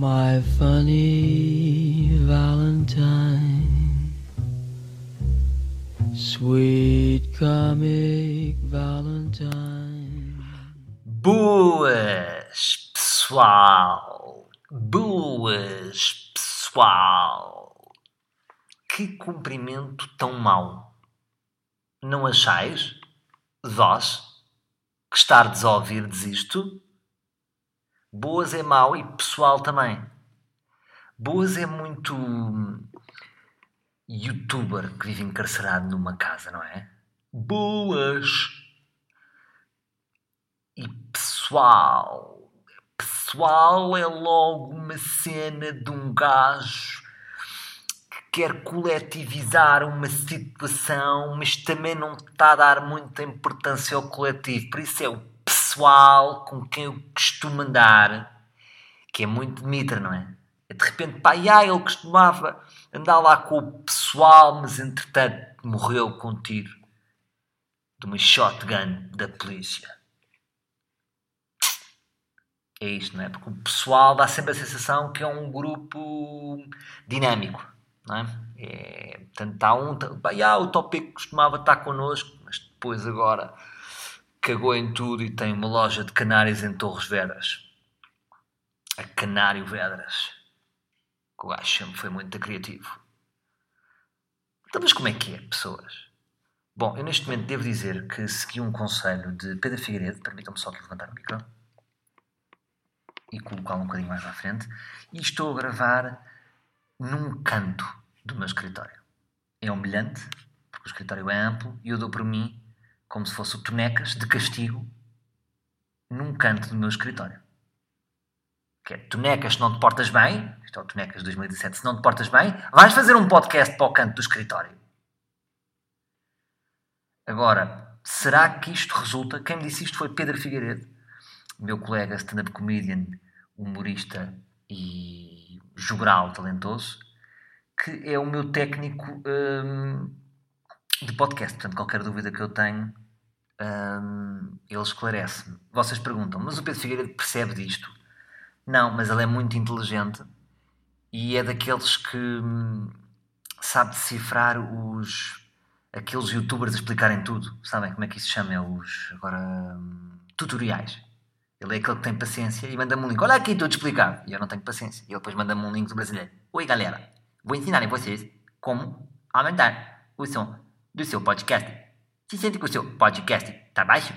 My funny Valentine, sweet comic Valentine. Boas, pessoal! Boas, pessoal! Que cumprimento tão mau! Não achais, vós, que estardes a ouvir-des isto? Boas é mau e pessoal também. Boas é muito youtuber que vive encarcerado numa casa, não é? Boas! E pessoal, pessoal é logo uma cena de um gajo que quer coletivizar uma situação, mas também não está a dar muita importância ao coletivo. Por isso é o pessoal com quem eu costumo andar, que é muito mitra, não é? De repente, pá, já, ele costumava andar lá com o pessoal, mas entretanto morreu com um tiro de uma shotgun da polícia é isto, não é? Porque o pessoal dá sempre a sensação que é um grupo dinâmico, não é? é portanto, está um. Tá, ah, o tópico costumava estar connosco, mas depois agora cagou em tudo e tem uma loja de canários em Torres Vedras. A Canário Vedras. Que o gajo sempre foi muito criativo. Então, mas como é que é, pessoas? Bom, eu neste momento devo dizer que segui um conselho de Pedro Figueiredo, permitam-me só aqui levantar o micro e colocá-lo um bocadinho mais à frente. E estou a gravar num canto do meu escritório. É humilhante, porque o escritório é amplo e eu dou por mim como se fosse o tonecas de castigo num canto do meu escritório. Que é tonecas, se não te portas bem, isto é o tonecas 2017, se não te portas bem, vais fazer um podcast para o canto do escritório. Agora, será que isto resulta? Quem me disse isto foi Pedro Figueiredo meu colega stand-up comedian, humorista e jogral talentoso, que é o meu técnico um, de podcast. Portanto, qualquer dúvida que eu tenho, um, ele esclarece-me. Vocês perguntam, mas o Pedro Figueiredo percebe disto? Não, mas ele é muito inteligente e é daqueles que hum, sabe decifrar os aqueles youtubers a explicarem tudo. Sabem como é que isso se chama? É os agora hum, tutoriais. Ele é aquele que tem paciência e manda-me um link. Olha aqui, estou-te explicar. E eu não tenho paciência. E ele depois manda-me um link do brasileiro. Oi, galera. Vou ensinar a vocês como aumentar o som do seu podcast. Se sente que o seu podcast está baixo,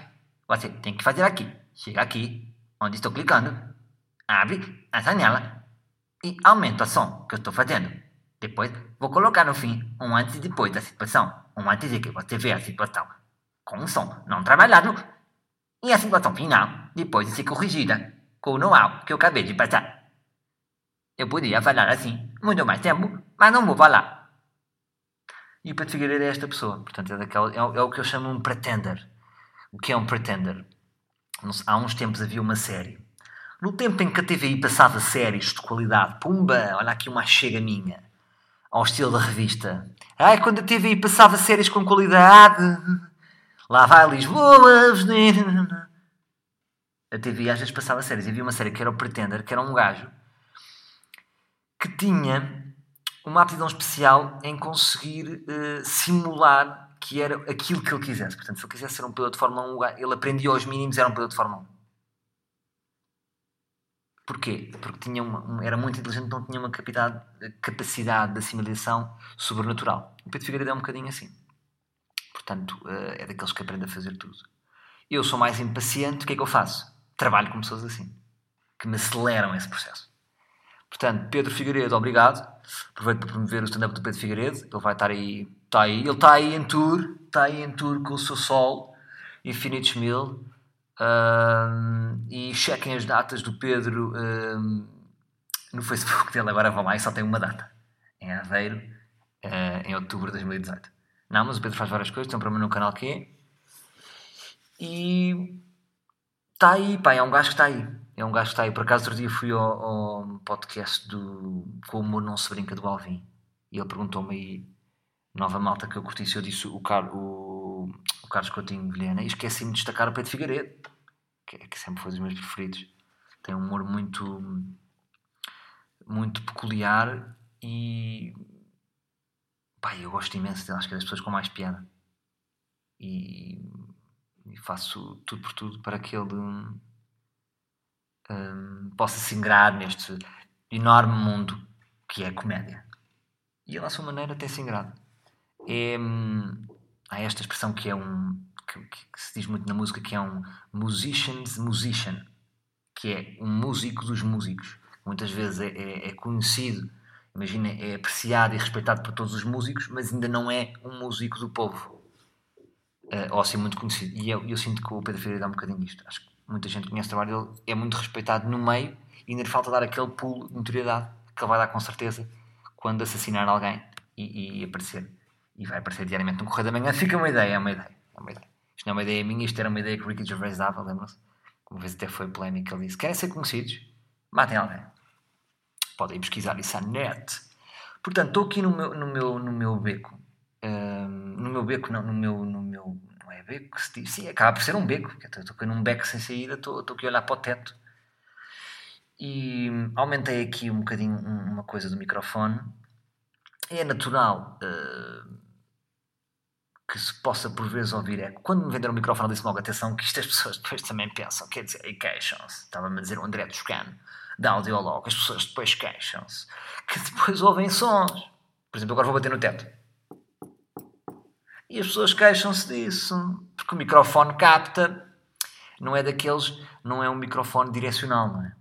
você tem que fazer aqui. Chega aqui, onde estou clicando, abre a janela e aumenta o som que eu estou fazendo. Depois, vou colocar no fim um antes e depois da situação. Um antes de que você veja a situação com um som não trabalhado e a situação final, depois de ser corrigida com o know-how que eu acabei de passar. Eu poderia falar assim muito mais tempo, mas não vou falar. E o Pedro é esta pessoa. Portanto, é, daquela, é, é o que eu chamo um pretender. O que é um pretender? Há uns tempos havia uma série. No tempo em que a TVI passava séries de qualidade, pumba, olha aqui uma chega minha, ao estilo da revista. Ai, quando a TVI passava séries com qualidade, Lá vai Lisboa, A TV às vezes passava séries. Havia uma série que era o Pretender, que era um gajo que tinha uma aptidão especial em conseguir uh, simular que era aquilo que ele quisesse. Portanto, se ele quisesse ser um piloto de Fórmula 1, ele aprendia aos mínimos era um piloto de Fórmula 1. Porquê? Porque tinha uma, era muito inteligente, não tinha uma capacidade de assimilação sobrenatural. O Pedro Figueiredo é um bocadinho assim. Portanto, eh, é daqueles que aprende a fazer tudo. Eu sou mais impaciente, o que é que eu faço? Trabalho com pessoas assim, que me aceleram esse processo. Portanto, Pedro Figueiredo, obrigado. Aproveito para promover o stand-up do Pedro Figueiredo. Ele vai estar aí, está aí, ele está aí em tour, está aí em tour com o seu sol, Infinitos Mil. Um, e chequem as datas do Pedro um, no Facebook dele. Agora vão lá e só tem uma data, em Aveiro, uh, em outubro de 2018. Não, mas o Pedro faz várias coisas, tem um programa no canal que é. E está aí, pá, é um gajo que está aí. É um gajo que está aí. Por acaso, outro dia fui ao, ao podcast do Como Não Se Brinca do Alvin e ele perguntou-me aí, nova malta que eu curti, se eu disse o, Car o, o Carlos Coutinho Vilhena e esqueci-me de destacar o Pedro Figueiredo, que, que sempre foi dos meus preferidos. Tem um humor muito muito peculiar e pá, eu gosto imenso dele, acho que é das pessoas com mais piada e, e faço tudo por tudo para que ele hum, possa se ingrar neste enorme mundo que é a comédia. E ele, à sua maneira, tem se ingrado. É, hum, há esta expressão que é um. Que, que, se diz muito na música, que é um musician's musician, que é um músico dos músicos. Muitas vezes é, é, é conhecido, imagina, é apreciado e respeitado por todos os músicos, mas ainda não é um músico do povo. Uh, ou assim, muito conhecido. E eu, eu sinto que o Pedro Ferreira dá um bocadinho disto. Acho que muita gente conhece o trabalho dele, é muito respeitado no meio e ainda lhe falta dar aquele pulo de notoriedade que ele vai dar com certeza quando assassinar alguém e, e, aparecer. E vai aparecer diariamente no Correio da Manhã. Fica uma ideia, é uma ideia. É uma ideia. Isto não é uma ideia minha, isto era uma ideia que Ricky Gervais dava, lembram-se? Uma vez até foi polémica, ele disse, querem ser conhecidos? Matem alguém. Podem pesquisar isso à net. Portanto, estou aqui no meu, no meu, no meu beco. No meu beco, não, no meu, no beco? Sim, acaba por ser um beco. Estou num beco sem saída, estou, aqui a olhar para o teto. E aumentei aqui um bocadinho uma coisa do microfone é natural uh, que se possa por vezes ouvir é quando me venderam o microfone disse logo atenção que isto as pessoas depois também pensam quer dizer, e queixam-se estava-me a dizer o André Toscano da Audiolog as pessoas depois queixam-se que depois ouvem sons por exemplo agora vou bater no teto e as pessoas queixam-se disso porque o microfone capta não é daqueles não é um microfone direcional não é?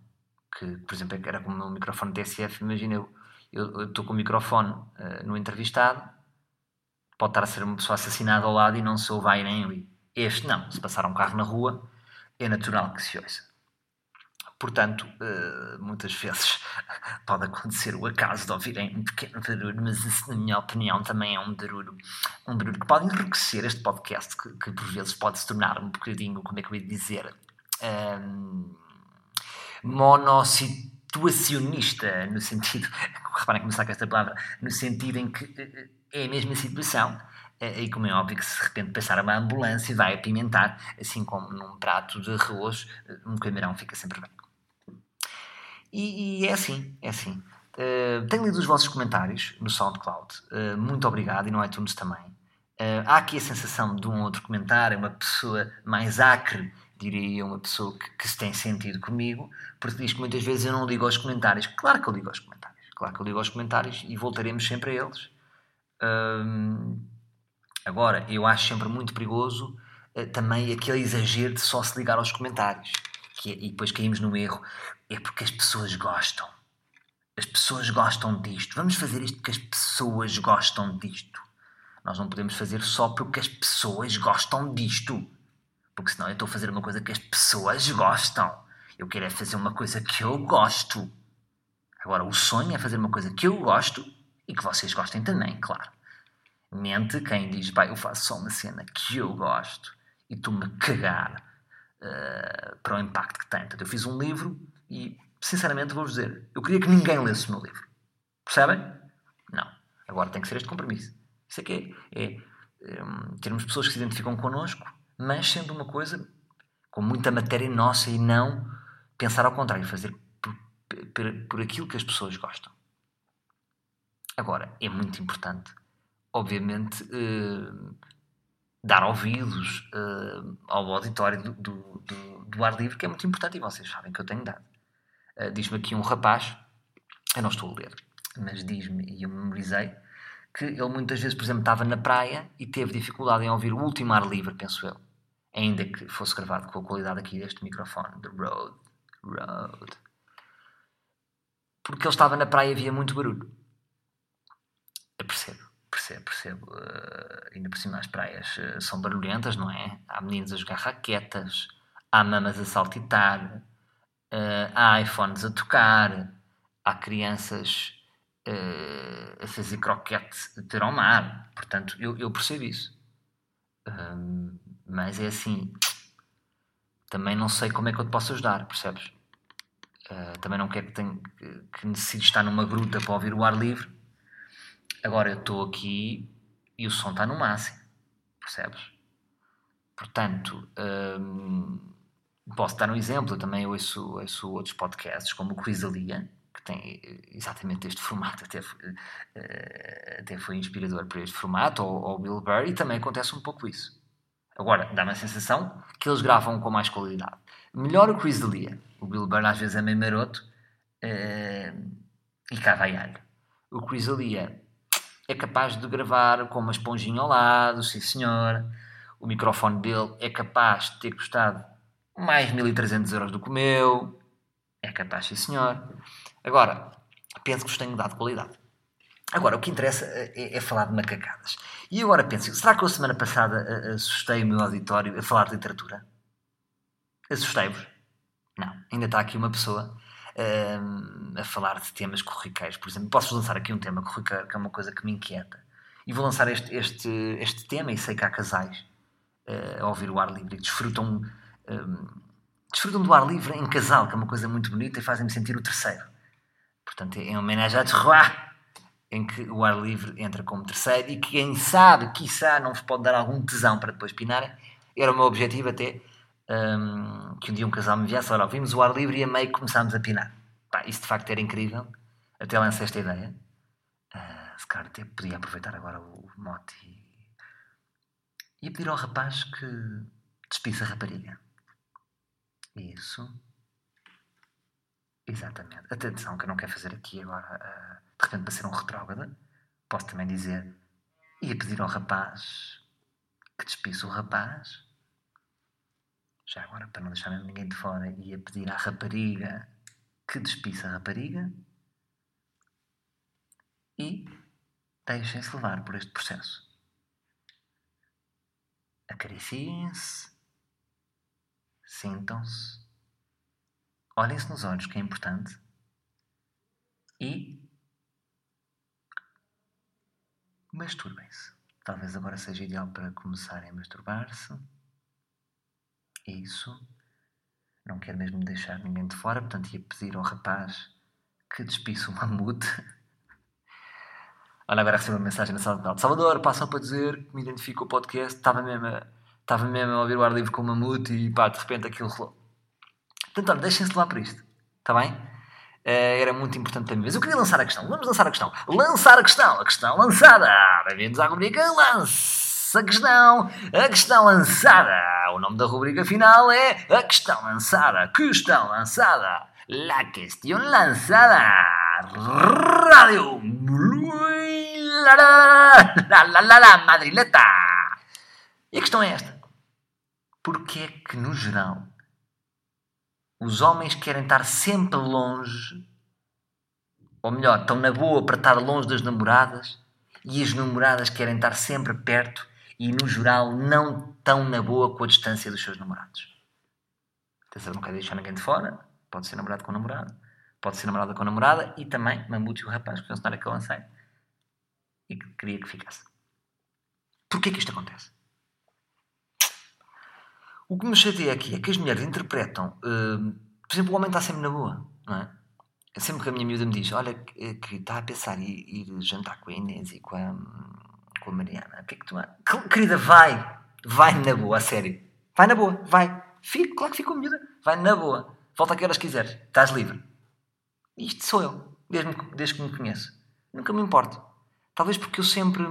que por exemplo era como um microfone TSF imagina eu eu estou com o microfone uh, no entrevistado, pode estar a ser uma pessoa assassinada ao lado e não se ouve aí nem ali. Este não, se passar um carro na rua, é natural que se ouça. Portanto, uh, muitas vezes pode acontecer o acaso de ouvirem um pequeno barulho, mas isso, na minha opinião, também é um barulho, um barulho que pode enriquecer este podcast, que, que por vezes pode se tornar um bocadinho, como é que eu ia dizer, um, monocit situacionista, no sentido, reparem como saca esta palavra, no sentido em que eh, é a mesma situação. Eh, e como é óbvio que se de repente passar uma ambulância vai apimentar, assim como num prato de arroz, eh, um camarão fica sempre bem. E, e é assim, é assim. Uh, tenho lido os vossos comentários no SoundCloud. Uh, muito obrigado e no iTunes também. Uh, há aqui a sensação de um outro comentário, uma pessoa mais acre diria uma pessoa que, que, se tem sentido comigo, porque diz que muitas vezes eu não ligo aos comentários. Claro que eu ligo aos comentários, claro que eu ligo aos comentários e voltaremos sempre a eles. Hum, agora, eu acho sempre muito perigoso também aquele exagero de só se ligar aos comentários. Que é, e depois caímos no erro. É porque as pessoas gostam. As pessoas gostam disto. Vamos fazer isto porque as pessoas gostam disto. Nós não podemos fazer só porque as pessoas gostam disto porque senão eu estou a fazer uma coisa que as pessoas gostam. Eu quero é fazer uma coisa que eu gosto. Agora, o sonho é fazer uma coisa que eu gosto e que vocês gostem também, claro. Mente quem diz, pai, eu faço só uma cena que eu gosto e estou-me a cagar uh, para o impacto que tem. Portanto, eu fiz um livro e, sinceramente, vou-vos dizer, eu queria que ninguém lesse o meu livro. Percebem? Não. Agora tem que ser este compromisso. Isso é que é, é, é termos pessoas que se identificam connosco mas sendo uma coisa com muita matéria nossa e não pensar ao contrário, fazer por, por, por aquilo que as pessoas gostam. Agora, é muito importante, obviamente, eh, dar ouvidos eh, ao auditório do, do, do, do, ar livre, que é muito importante e vocês sabem que eu tenho dado. Eh, diz-me aqui um rapaz, eu não estou a ler, mas diz-me, e eu memorizei, que ele muitas vezes, por exemplo, estava na praia e teve dificuldade em ouvir o último ar livre, penso eu ainda que fosse gravado com a qualidade aqui deste microfone, The Rode, Rode. Porque ele estava na praia e havia muito barulho. Eu percebo, percebo, percebo. Uh, ainda por cima as praias uh, são barulhentas, não é? Há meninos a jogar raquetas, há mamas a saltitar, uh, há iPhones a tocar, há crianças a fazer croquete a ter ao mar. Portanto, eu, eu percebo isso. Um, mas é assim, também não sei como é que eu te posso ajudar, percebes? Uh, também não quero que, tenha, que, que necessite estar numa gruta para ouvir o ar livre. Agora eu estou aqui e o som está no máximo, percebes? Portanto, posso dar um exemplo. Eu também ouço, ouço outros podcasts, como o Quizalia, que tem exatamente este formato, até, eh, até foi inspirador para este formato, ou, ou Bill Burr, e também acontece um pouco isso. Agora, dá-me a sensação que eles gravam com mais qualidade. Melhor o Chris D'Elia. O Bill Burr às vezes é meio maroto uh, e cá vai alho. O Chris D'Elia é capaz de gravar com uma esponjinha ao lado, sim senhor. O microfone dele é capaz de ter custado mais 1300 euros do que o meu. É capaz, sim senhor. Agora, penso que vos tenho dado qualidade. Agora, o que interessa é, é, falar de macacadas. E agora penso, será que eu semana passada assustei o meu auditório a falar de literatura? Assustei-vos? Não. Ainda está aqui uma pessoa um, a falar de temas corriqueiros. Por exemplo, posso lançar aqui um tema corriqueiro, que é uma coisa que me inquieta. E vou lançar este, este, este tema, e sei que há casais uh, a ouvir o ar livre e desfrutam, um, desfrutam do ar livre em casal, que é uma coisa muito bonita e fazem-me sentir o terceiro. Portanto, é em homenagem a Terroir, em que o ar livre entra como terceiro e quem sabe, quiçá, não vos pode dar algum tesão para depois pinarem. Era o meu objetivo até um, que um dia um casal me viesse, olha, vimos o ar livre e a meio começámos a pinar. Pá, isso de facto era incrível. Até lancei esta ideia. Uh, se calhar até podia aproveitar agora o, o mote e, e pedir ao rapaz que despisse a rapariga. Isso. Exatamente. Atenção, que eu não quero fazer aqui agora, uh, de repente, para ser um retrógrada. Posso também dizer, ia pedir ao rapaz que despisse o rapaz já agora, para não deixar ninguém de fora, ia pedir à rapariga que despisse a rapariga e deixem-se levar por este processo. Acariciem-se, sintam-se, olhem-se nos olhos, que é importante, e masturbem-se. Talvez agora seja ideal para começarem a masturbar-se. Isso. Não quero mesmo deixar ninguém de fora, portanto ia pedir ao rapaz que despisse o mamute. Olha, agora recebo uma mensagem na sala de aula. Salvador, passam para dizer que me identifico o podcast, estava mesmo, a, estava mesmo a ouvir o ar livre com o mamute e pá, de repente aquilo rolou. Portanto, olha, deixem-se lá para isto, está bem? Uh, era muito importante para mim. Mas eu queria lançar a questão. Vamos lançar a questão. Lançar a questão. A questão lançada. Bem-vindos à rubrica Lança a questão. A questão lançada. O nome da rubrica final é A Questão Lançada. Questão Lançada. La Questão Lançada. Rádio. La la la la la madrileta. E a questão é esta. Porquê é que, no geral, os homens querem estar sempre longe, ou melhor, estão na boa para estar longe das namoradas, e as namoradas querem estar sempre perto e, no geral, não tão na boa com a distância dos seus namorados. Atenção, não quero deixar ninguém de fora. Pode ser namorado com namorado, pode ser namorada com namorada e também Mamute o rapaz, que foi que eu lancei e que queria que ficasse. Porquê que isto acontece? O que me chateia aqui é que as mulheres interpretam. Uh, por exemplo, o homem está sempre na boa, não é? Sempre que a minha miúda me diz: Olha, que, está a pensar em ir, jantar com a Inês e com a, com a Mariana. O que é que tu. Querida, vai! Vai na boa, a sério. Vai na boa, vai. Fico, claro que fico miúda. Vai na boa. Volta a que horas quiseres. Estás livre. Isto sou eu, desde, desde que me conheço. Nunca me importo. Talvez porque eu sempre.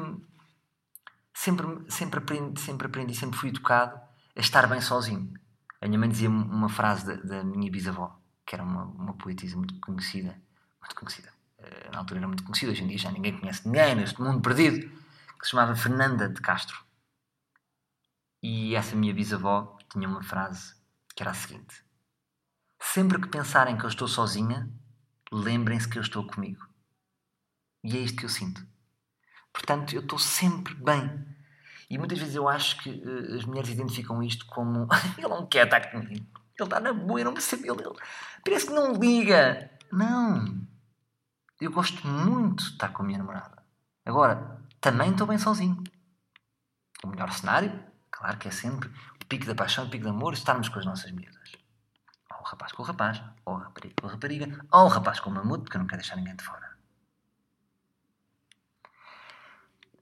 Sempre, sempre, aprendi, sempre aprendi, sempre fui educado a estar bem sozinho. A minha mãe dizia uma frase da, da minha bisavó, que era uma, uma poetisa muito conhecida. Muito conhecida. Eh, na altura era muito conhecida, hoje em dia já ninguém conhece ninguém neste mundo perdido que se chamava Fernanda de Castro. E essa minha bisavó tinha uma frase que era a seguinte: Sempre que pensarem que eu estou sozinha, lembrem-se que eu estou comigo. E é isto que eu sinto. Portanto, eu estou sempre bem. E muitas vezes eu acho que uh, as mulheres identificam isto como ele não quer estar comigo. Ele está na boa, eu não percebo. Ele, ele parece que não liga. Não. Eu gosto muito de estar com a minha namorada. Agora, também estou bem sozinho. O melhor cenário, claro que é sempre o pico da paixão, o pico do amor, estarmos com as nossas miúdas. Ou o rapaz com o rapaz, ou a rapariga com a rapariga, ou o rapaz com o mamute, porque eu não quero deixar ninguém de fora.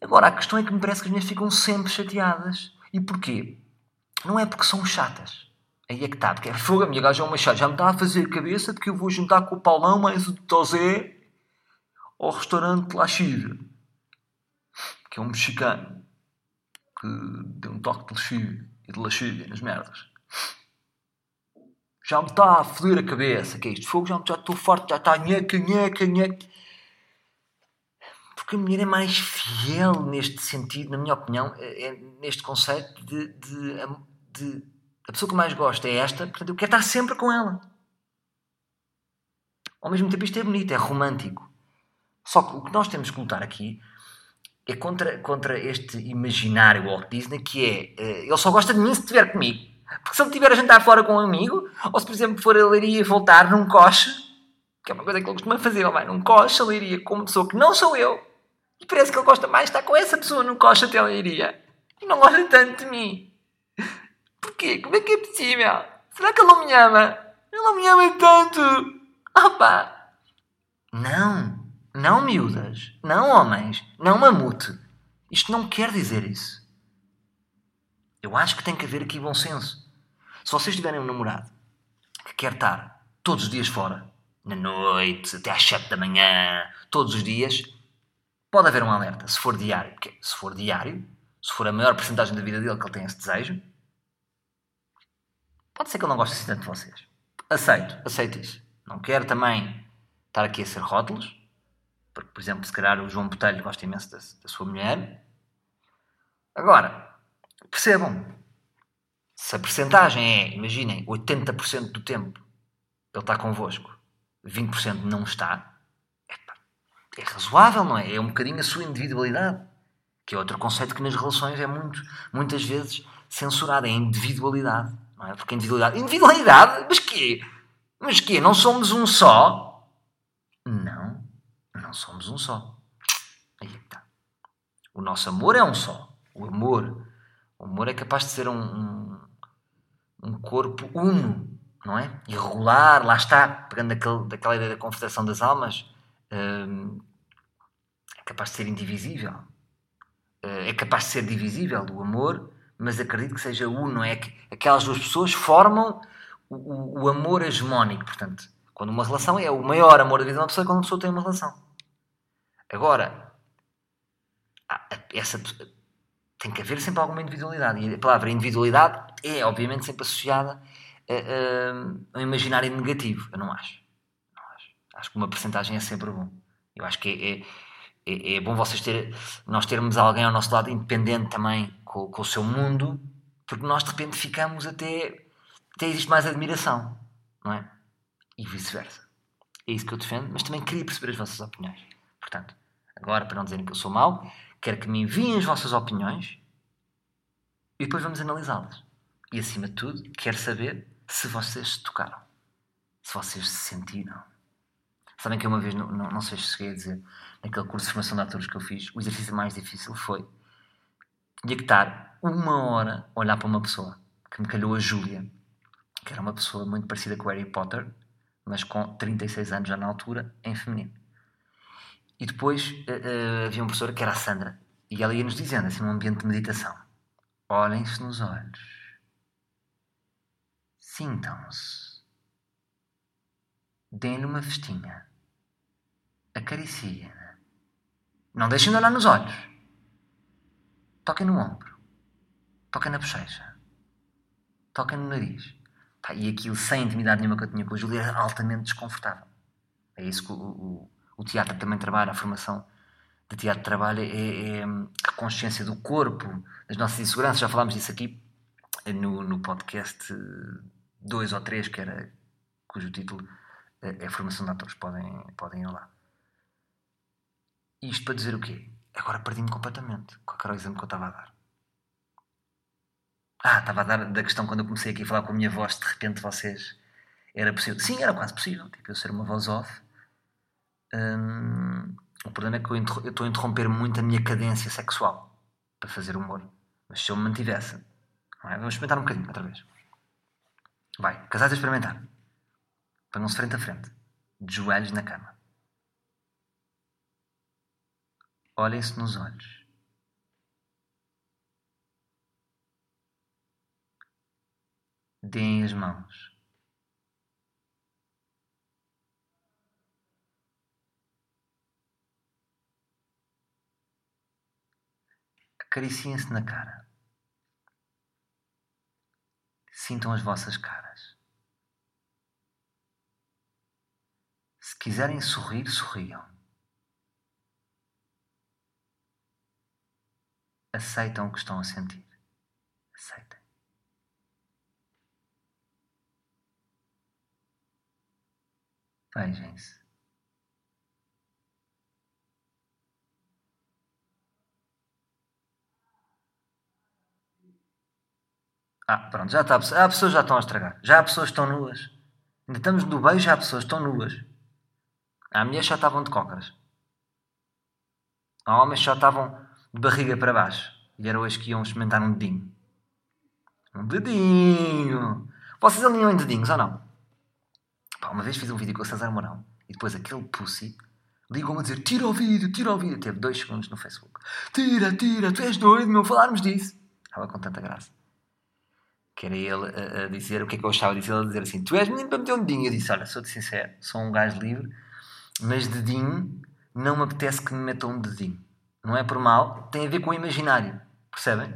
Agora, a questão é que me parece que as mulheres ficam sempre chateadas. E porquê? Não é porque são chatas. Aí é que está, porque é fogo, a minha gaja é uma chata. Já me está a fazer a cabeça de que eu vou juntar com o Paulão mais o Tosé ao restaurante La Chive, que é um mexicano que deu um toque de lexívia e de lascívia nas merdas. Já me está a foder a cabeça, que é isto? Fogo, já, já estou forte, já está nheca, nheca, nheca. Porque a mulher é mais fiel neste sentido, na minha opinião, é, é neste conceito de, de, de, A pessoa que mais gosta é esta, portanto eu quero estar sempre com ela. Ao mesmo tempo isto é bonito, é romântico. Só que o que nós temos que lutar aqui é contra, contra este imaginário Walt Disney que é uh, ele só gosta de mim se estiver comigo. Porque se ele estiver a jantar fora com um amigo, ou se por exemplo for a leiria e voltar num coche, que é uma coisa que ele costuma fazer, ele vai num coche, a leiria com uma pessoa que não sou eu, parece que ele gosta mais de estar com essa pessoa no coche até a leiria. E não gosta tanto de mim. Porquê? Como é que é possível? Será que ele não me ama? Ele não me ama tanto. Ah pá! Não! Não miúdas, não homens, não mamute. Isto não quer dizer isso. Eu acho que tem que haver aqui bom senso. Se vocês tiverem um namorado que quer estar todos os dias fora, na noite, até às 7 da manhã, todos os dias, pode haver um alerta. Se for diário, porque se for diário, se for a maior porcentagem da vida dele que ele tem esse desejo, pode ser que ele não goste assim tanto de vocês. Aceito, aceito isso. Não quero também estar aqui a ser rótulos, porque, por exemplo, se calhar o João Botelho gosta imenso da, da sua mulher. Agora, percebam, se a percentagem é, imaginem, 80% do tempo ele está convosco, 20% não está, é razoável, não é? É um bocadinho a sua individualidade, que é outro conceito que nas relações é muito, muitas vezes censurado, é a individualidade, não é? Porque individualidade, individualidade, mas quê? Mas quê? Não somos um só? Não não somos um só. Aí é está. O nosso amor é um só. O amor, o amor é capaz de ser um, um, um corpo uno, não é? Irregular, lá está, pegando aquele, daquela ideia da confederação das almas, hum, é capaz de ser indivisível. Eh, é capaz de ser divisível o amor, mas acredito que seja uno. É que aquelas duas pessoas formam o, o, o amor hegemónico. Portanto, quando uma relação é o maior amor da vida de uma pessoa, é quando uma pessoa tem uma relação. Agora, essa, tem que haver sempre alguma individualidade. E a palavra individualidade é, obviamente, sempre associada a, a, a um imaginário negativo. Eu não acho. Acho. Que uma percentagem é sempre bom. Eu acho que é, é, é, bom vocês ter, nós termos alguém ao nosso lado independente também com, com o seu mundo, porque nós de repente ficamos até. até existe mais admiração, não é? E vice-versa. É isso que eu defendo, mas também queria perceber as vossas opiniões. Portanto, agora, para não dizerem que eu sou mau, quero que me enviem as vossas opiniões e depois vamos analisá-las. E, acima de tudo, quero saber se vocês se tocaram. Se vocês se sentiram. Sabem que uma vez, não, não, não sei se cheguei a dizer, naquele curso de formação de atores que eu fiz, o exercício mais difícil foi tinha que estar uma hora a olhar para uma pessoa, que me calhou a Júlia, que era uma pessoa muito parecida com o Harry Potter, mas com 36 anos já na altura, em feminino. E depois uh, uh, havia uma professora que era a Sandra, e ela ia-nos dizendo, assim, num ambiente de meditação: olhem-se nos olhos, sintam-se, deem-lhe uma festinha, acariciem não deixem de olhar nos olhos, toquem no ombro, toquem na bochecha, toquem no nariz. Pá, e aquilo, sem intimidade nenhuma que eu tinha com a Júlia, era altamente desconfortável. É isso que o, o o teatro também trabalha, a formação de teatro trabalha é, é, a consciência do corpo, das nossas inseguranças. Já falámos disso aqui no, no podcast 2 ou 3, que era, cujo título é, é Formação de Atores. Podem, podem ir lá. Isto para dizer o quê? Agora perdi-me completamente. Qual era o exemplo que eu estava a dar? Ah, estava a dar da questão quando eu comecei aqui a falar com a minha voz, de repente vocês. Era possível? Sim, era quase possível. Tipo, eu ser uma voz off Hum, o problema é que eu, eu estou a interromper muito a minha cadência sexual para fazer humor. Mas se eu me mantivesse, é? vamos experimentar um bocadinho outra vez. Vai, casais a experimentar. Ponham-se frente a frente, de joelhos na cama. Olhem-se nos olhos. Deem as mãos. Acariciem-se na cara. Sintam as vossas caras. Se quiserem sorrir, sorriam. Aceitam o que estão a sentir. Aceitem. Vejem-se. Ah, pronto, já está. Há pessoas já estão a estragar. Já há pessoas que estão nuas. Ainda estamos no beijo, já há pessoas que estão nuas. Há mulheres já estavam de cócaras. Há homens já estavam de barriga para baixo. E era hoje que iam experimentar um dedinho. Um dedinho! Vocês alinham em dedinhos ou não? Pá, uma vez fiz um vídeo com o César Mourão e depois aquele pussy ligou-me a dizer tira o vídeo, tira o vídeo. Teve dois segundos no Facebook. Tira, tira, tu és doido, meu, falarmos disso. Estava com tanta graça. Que era ele a, a dizer o que é que eu achava disso. Ele a dizer assim: Tu és menino para meter um dedinho. Eu disse: Olha, sou-te sincero, sou um gajo livre, mas dedinho não me apetece que me metam um dedinho. Não é por mal, tem a ver com o imaginário. Percebem?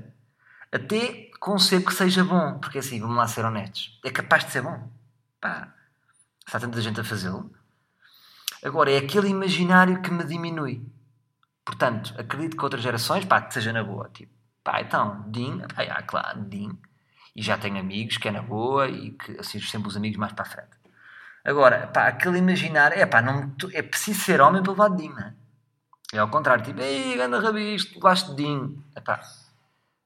Até concebo que seja bom, porque assim, vamos lá ser honestos, é capaz de ser bom. Pá, está tanta gente a fazê-lo. Agora, é aquele imaginário que me diminui. Portanto, acredito que outras gerações, pá, que seja na boa. Tipo, pá, então, DIN, pá, ah, claro, DIN. E já tenho amigos que é na boa e que assim sempre os amigos mais para a frente. Agora, pá, aquele imaginário, é pá, não, é preciso ser homem para levar de DIN, não é? É ao contrário, tipo, ei, ganda rabisto, gosto de DIN. Epá.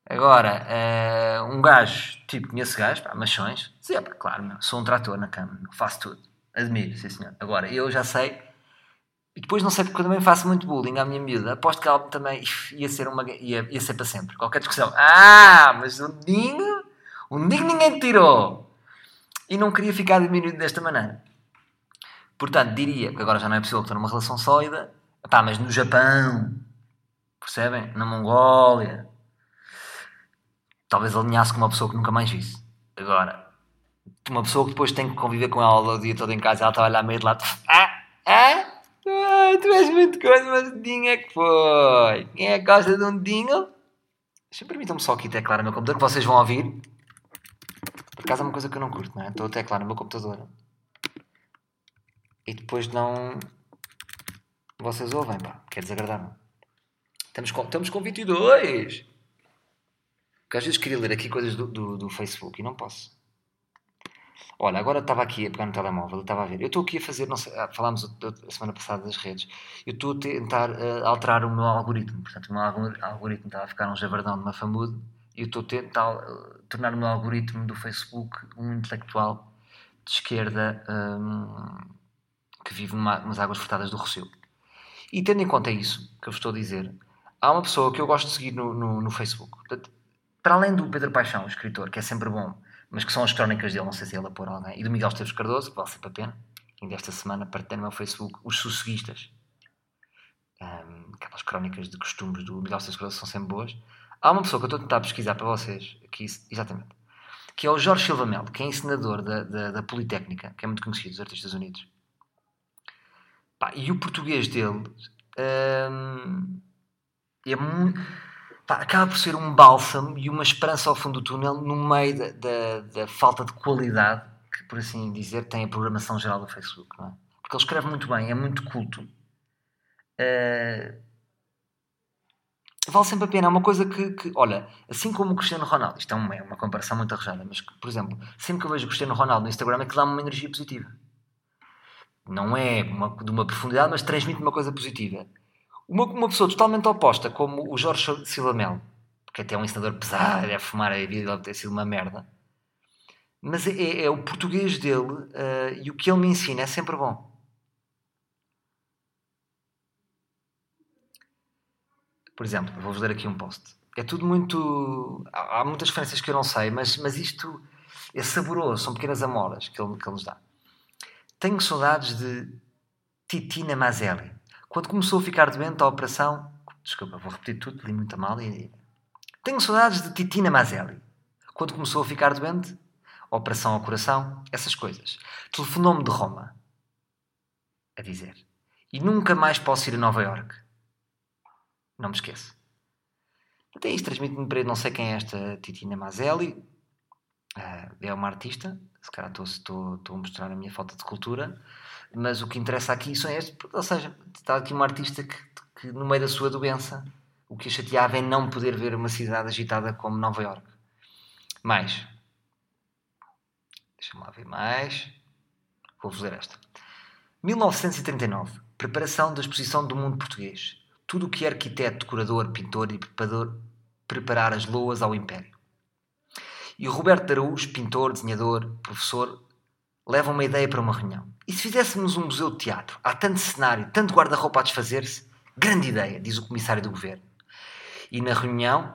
Agora, uh, um gajo, tipo, conheço gajos, pá, machões, sim, pá, claro, meu, sou um trator na cama, meu, faço tudo. Admiro, sim senhor. Agora, eu já sei, e depois não sei porque eu também faço muito bullying à minha miúda, aposto que ela também ia ser, uma, ia, ia ser para sempre. Qualquer discussão, ah, mas um dinho, um dinho ninguém tirou. E não queria ficar diminuído desta maneira. Portanto, diria que agora já não é possível ter uma relação sólida, Epá, mas no Japão, percebem? Na Mongólia, talvez alinhasse com uma pessoa que nunca mais visse. Agora, uma pessoa que depois tem que conviver com ela o dia todo em casa, ela está a olhar meio de lado, ah, ah, tu és muito coisa, mas o dinho é que foi. Quem é que gosta de um dinho? Permitam-me só aqui teclar no meu computador, que vocês vão ouvir. Por acaso é uma coisa que eu não curto, não é? Estou a teclar no meu computador. E depois não, vocês ouvem, pá, que é desagradável. Estamos com, estamos com 22! Porque às vezes queria ler aqui coisas do, do, do Facebook e não posso. Olha, agora estava aqui a pegar no telemóvel, estava a ver. Eu estou aqui a fazer, sei, ah, falámos a semana passada das redes. Eu estou a tentar uh, alterar o meu algoritmo. Portanto, o meu algoritmo estava a ficar um javardão de e eu estou a tentar uh, tornar o meu algoritmo do Facebook um intelectual de esquerda um, que vive numa, umas águas furtadas do Rossio. E tendo em conta isso que eu vos estou a dizer, há uma pessoa que eu gosto de seguir no, no, no Facebook. Portanto, para além do Pedro Paixão, o escritor, que é sempre bom, mas que são as crónicas dele, não sei se ele a pôr alguém, e do Miguel Esteves Cardoso, que vale sempre a pena. Ainda esta semana partilhei no meu Facebook os sosseguistas. Um, aquelas crónicas de costumes do Miguel Esteves Cardoso são sempre boas. Há uma pessoa que eu estou a tentar pesquisar para vocês, aqui, exatamente, que é o Jorge Silva Melo, que é ensinador da, da, da Politécnica, que é muito conhecido dos Artistas Unidos. Pá, e o português dele hum, é muito, pá, acaba por ser um bálsamo e uma esperança ao fundo do túnel no meio da, da, da, falta de qualidade que, por assim dizer, tem a programação geral do Facebook. É? Porque ele escreve muito bem, é muito culto. Uh, vale sempre a pena. É uma coisa que, que, olha, assim como o Cristiano Ronaldo, isto é uma, é uma comparação muito arrojada, mas, por exemplo, sempre que eu vejo o Cristiano Ronaldo no Instagram é que dá-me uma energia positiva não é uma, de uma profundidade, mas transmite uma coisa positiva. Uma, uma pessoa totalmente oposta, como o Jorge Silva Melo, que até é um ensinador pesado, deve fumar a vida, deve ter sido uma merda. Mas é, é, é o português dele uh, e o que ele me ensina é sempre bom. Por exemplo, vou-vos ler aqui um post. É tudo muito. Há, muitas referências que eu não sei, mas, mas isto é saboroso, são pequenas amoras que ele, que ele nos dá. Tenho saudades de Titina Mazelli. Quando começou a ficar doente a operação. Desculpa, vou repetir tudo, li muito mal. E... Tenho saudades de Titina Mazelli. Quando começou a ficar doente, a operação ao coração, essas coisas. Telefonou-me de Roma, a dizer, e nunca mais posso ir a Nova York. Não me esqueço. Até isto transmite-me para não sei quem é esta Titina Mazelli, uh, é uma artista, se calhar estou, estou, estou a mostrar a minha falta de cultura, mas o que interessa aqui são estes, ou seja, está aqui uma artista que, que no meio da sua doença, o que a chateava é não poder ver uma cidade agitada como Nova York. Mais. Deixa-me lá ver mais. Vou fazer esta. 1939. Preparação da exposição do mundo português. Tudo o que é arquiteto, decorador, pintor e preparador preparar as loas ao Império. E o Roberto Araújo, pintor, desenhador, professor, leva uma ideia para uma reunião. E se fizéssemos um museu de teatro? Há tanto cenário, tanto guarda-roupa a desfazer-se. Grande ideia, diz o comissário do governo. E na reunião,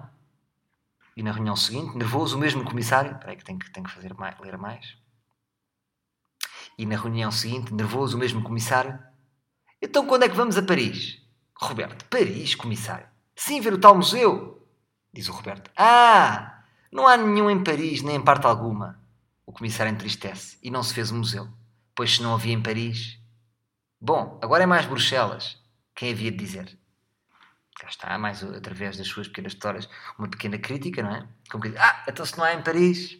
e na reunião seguinte, nervoso, o mesmo comissário, espera aí que tenho que, tenho que fazer mais, ler mais. E na reunião seguinte, nervoso, o mesmo comissário, então quando é que vamos a Paris? Roberto, Paris, comissário. Sim, ver o tal museu, diz o Roberto. Ah, não há nenhum em Paris, nem em parte alguma. O comissário entristece e não se fez o museu, pois se não havia em Paris. Bom, agora é mais Bruxelas. Quem havia de dizer? cá está, mais através das suas pequenas histórias, uma pequena crítica, não é? Como que ah, então se não há em Paris,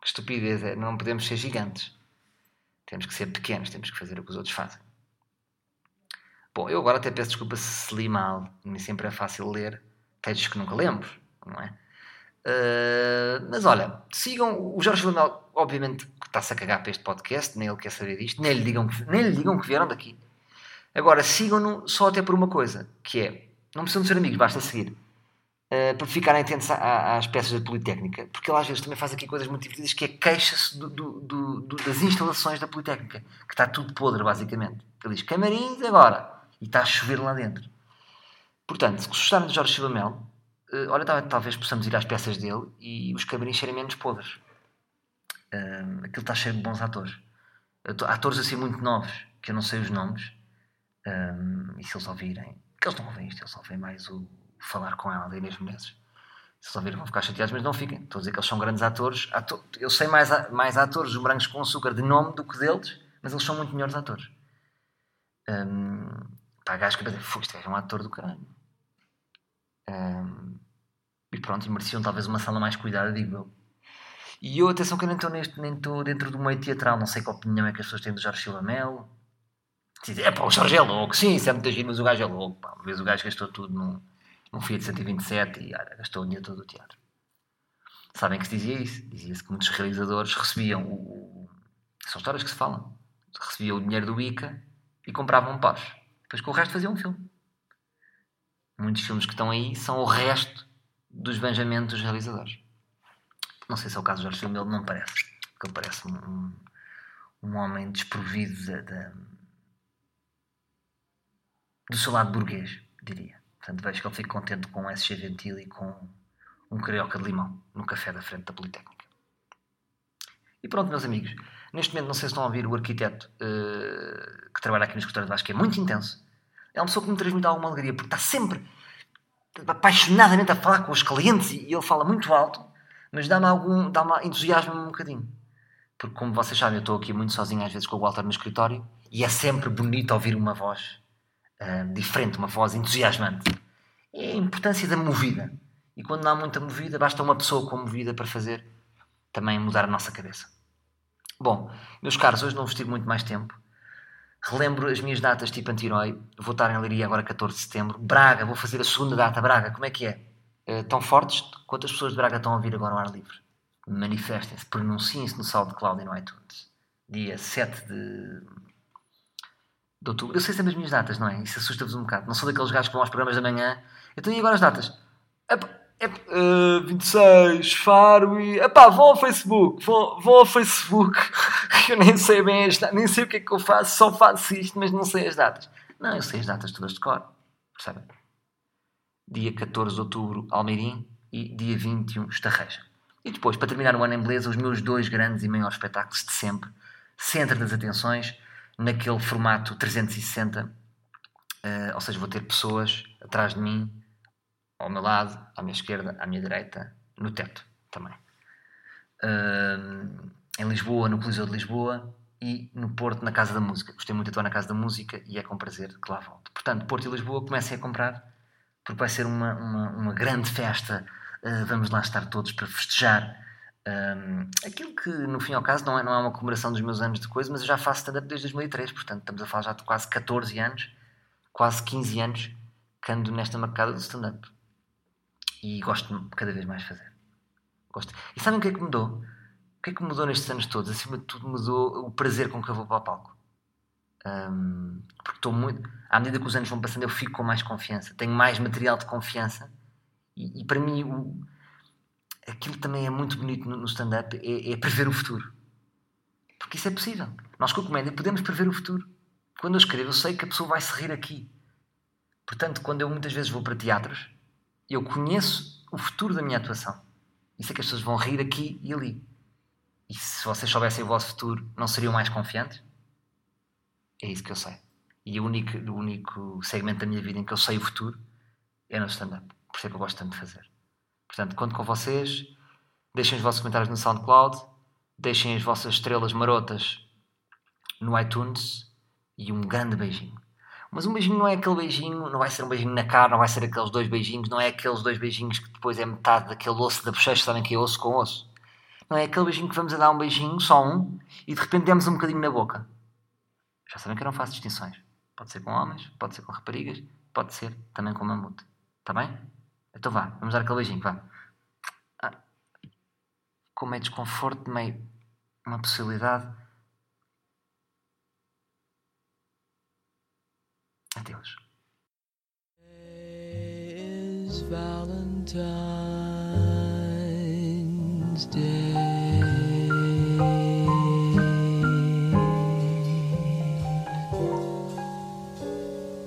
que estupidez, é, não podemos ser gigantes. Temos que ser pequenos, temos que fazer o que os outros fazem. Bom, eu agora até peço desculpa se li mal, nem sempre é fácil ler textos que nunca lembro, não é? Uh, mas olha, sigam o Jorge Villamel, obviamente está-se a cagar para este podcast, nem ele quer saber disto, nem lhe digam que, nem lhe digam que vieram daqui. Agora, sigam-no só até por uma coisa, que é não precisam de ser amigos, basta seguir. Uh, para ficarem atentos às peças da Politécnica, porque ele às vezes também faz aqui coisas muito divertidas, que é queixa-se do, do, do, das instalações da Politécnica, que está tudo podre, basicamente. Ele diz camarins agora, e está a chover lá dentro. Portanto, se gostarem de Jorge Silva Mel, uh, olha, talvez possamos ir às peças dele e os camarins serem menos podres. Uh, aquilo está cheio de bons atores. Atores assim muito novos, que eu não sei os nomes, um, e se eles ouvirem, porque eles não ouvem isto, eles ouvem mais o falar com ela, da Inês Menezes. Se ouvirem vão ficar chateados, mas não fiquem. Estou a dizer que eles são grandes atores. Ator... Eu sei mais, mais atores dos Brancos com Açúcar de nome do que deles, mas eles são muito melhores atores. Um, pá, gajo que pensa, isto é um ator do caralho. Um, e pronto, e mereciam talvez uma sala mais cuidada, digo eu. E eu, atenção, que eu nem estou, neste, nem estou dentro do meio teatral, não sei qual opinião é que as pessoas têm do Jorge Silva Melo é pá, o Jorge é louco, sim, isso é muito giro, mas o gajo é louco. Pá. Uma vez o gajo gastou tudo num, num Fiat 127 e olha, gastou o dinheiro todo do teatro. Sabem que se dizia isso? Dizia-se que muitos realizadores recebiam o, o, São histórias que se falam. Recebiam o dinheiro do ICA e compravam um Porsche. Depois com o resto faziam um filme. Muitos filmes que estão aí são o resto dos banjamentos dos realizadores. Não sei se é o caso do Jorge Filme, ele não parece. Porque ele parece um, um homem desprovido da. De, do seu lado burguês, diria. Portanto, vejo que ele fica contente com um SG Ventil e com um carioca de limão no café da frente da Politécnica. E pronto, meus amigos. Neste momento, não sei se estão a ouvir o arquiteto uh, que trabalha aqui no escritório de que é muito intenso. É uma pessoa que me transmite alguma alegria, porque está sempre apaixonadamente a falar com os clientes e ele fala muito alto, mas dá-me algum dá entusiasmo um bocadinho. Porque, como vocês sabem, eu estou aqui muito sozinho às vezes com o Walter no escritório e é sempre bonito ouvir uma voz uh, diferente, uma voz entusiasmante. É a importância da movida. E quando não há muita movida, basta uma pessoa com movida para fazer também mudar a nossa cabeça. Bom, meus caros, hoje não vos tive muito mais tempo. Relembro as minhas datas tipo anti-herói. Vou estar em Leiria agora 14 de setembro. Braga, vou fazer a segunda data. Braga, como é que é? Uh, tão fortes? Quantas pessoas de Braga estão a ouvir agora ao ar livre? Manifestem-se, pronunciem-se no SoundCloud e no iTunes. Dia 7 de de outubro. Eu sei sempre as minhas datas, não é? Isso assusta-vos um bocado. Não sou daqueles gajos que vão aos programas da manhã. Então e agora as datas? Epá, epá, uh, 26, Faro e. Epá, vão ao Facebook. Vão, vão ao Facebook. eu nem sei bem as datas. Nem sei o que é que eu faço. Só faço isto, mas não sei as datas. Não, eu sei as datas todas de cor. Percebem? Dia 14 de outubro, Almeirim. E dia 21, Estarreja. E depois, para terminar o ano em beleza, os meus dois grandes e maiores espetáculos de sempre. Centro das Atenções naquele formato 360, uh, eh, ou seja, vou ter pessoas atrás de mim, ao meu lado, à minha esquerda, à minha direita, no teto também. Uh, em Lisboa, no Coliseu de Lisboa, e no Porto, na Casa da Música. Gostei muito de atuar na Casa da Música e é com prazer que lá volto. Portanto, Porto e Lisboa comecem a comprar, porque vai ser uma, uma, uma grande festa. Uh, vamos lá estar todos para festejar. Um, aquilo que, no fim ao caso, não é, não é uma comemoração dos meus anos de coisa, mas eu já faço stand-up desde 2003, portanto, estamos a falar já de quase 14 anos, quase 15 anos, que ando nesta marcada do stand-up. E gosto cada vez mais de fazer. Gosto. E sabem o que é que mudou? O que é que mudou nestes anos todos? Acima de tudo, mudou o prazer com que eu vou para o palco. Um, porque estou muito. À medida que os anos vão passando, eu fico com mais confiança. Tenho mais material de confiança. E, e para mim, o, aquilo também é muito bonito no, no stand-up é, é prever o futuro. Porque isso é possível. Nós, com a comédia, podemos prever o futuro. Quando eu escrevo, eu sei que a pessoa vai se rir aqui. Portanto, quando eu muitas vezes vou para teatros, eu conheço o futuro da minha atuação. E sei que as pessoas vão rir aqui e ali. E se vocês soubessem o vosso futuro, não seriam mais confiantes? É isso que eu sei. E o único, o único segmento da minha vida em que eu sei o futuro é no stand-up. Por isso é que eu gosto tanto de fazer. Portanto, conto com vocês. Deixem os vossos comentários no SoundCloud. Deixem as vossas estrelas marotas no iTunes. E um grande beijinho. Mas um beijinho não é aquele beijinho, não vai ser um beijinho na cara, não vai ser aqueles dois beijinhos, não é aqueles dois beijinhos que depois é metade daquele osso da bochecha, sabem que é osso com osso. Não é aquele beijinho que vamos a dar um beijinho, só um, e de repente demos um bocadinho na boca. Já sabem que eu não faço distinções. Pode ser com homens, pode ser com raparigas, pode ser também com mamute. Está bem? Então vá, vamos dar aquele beijinho, vá. Ah, como é desconforto, meio uma possibilidade. a Deus. Valentine's Day.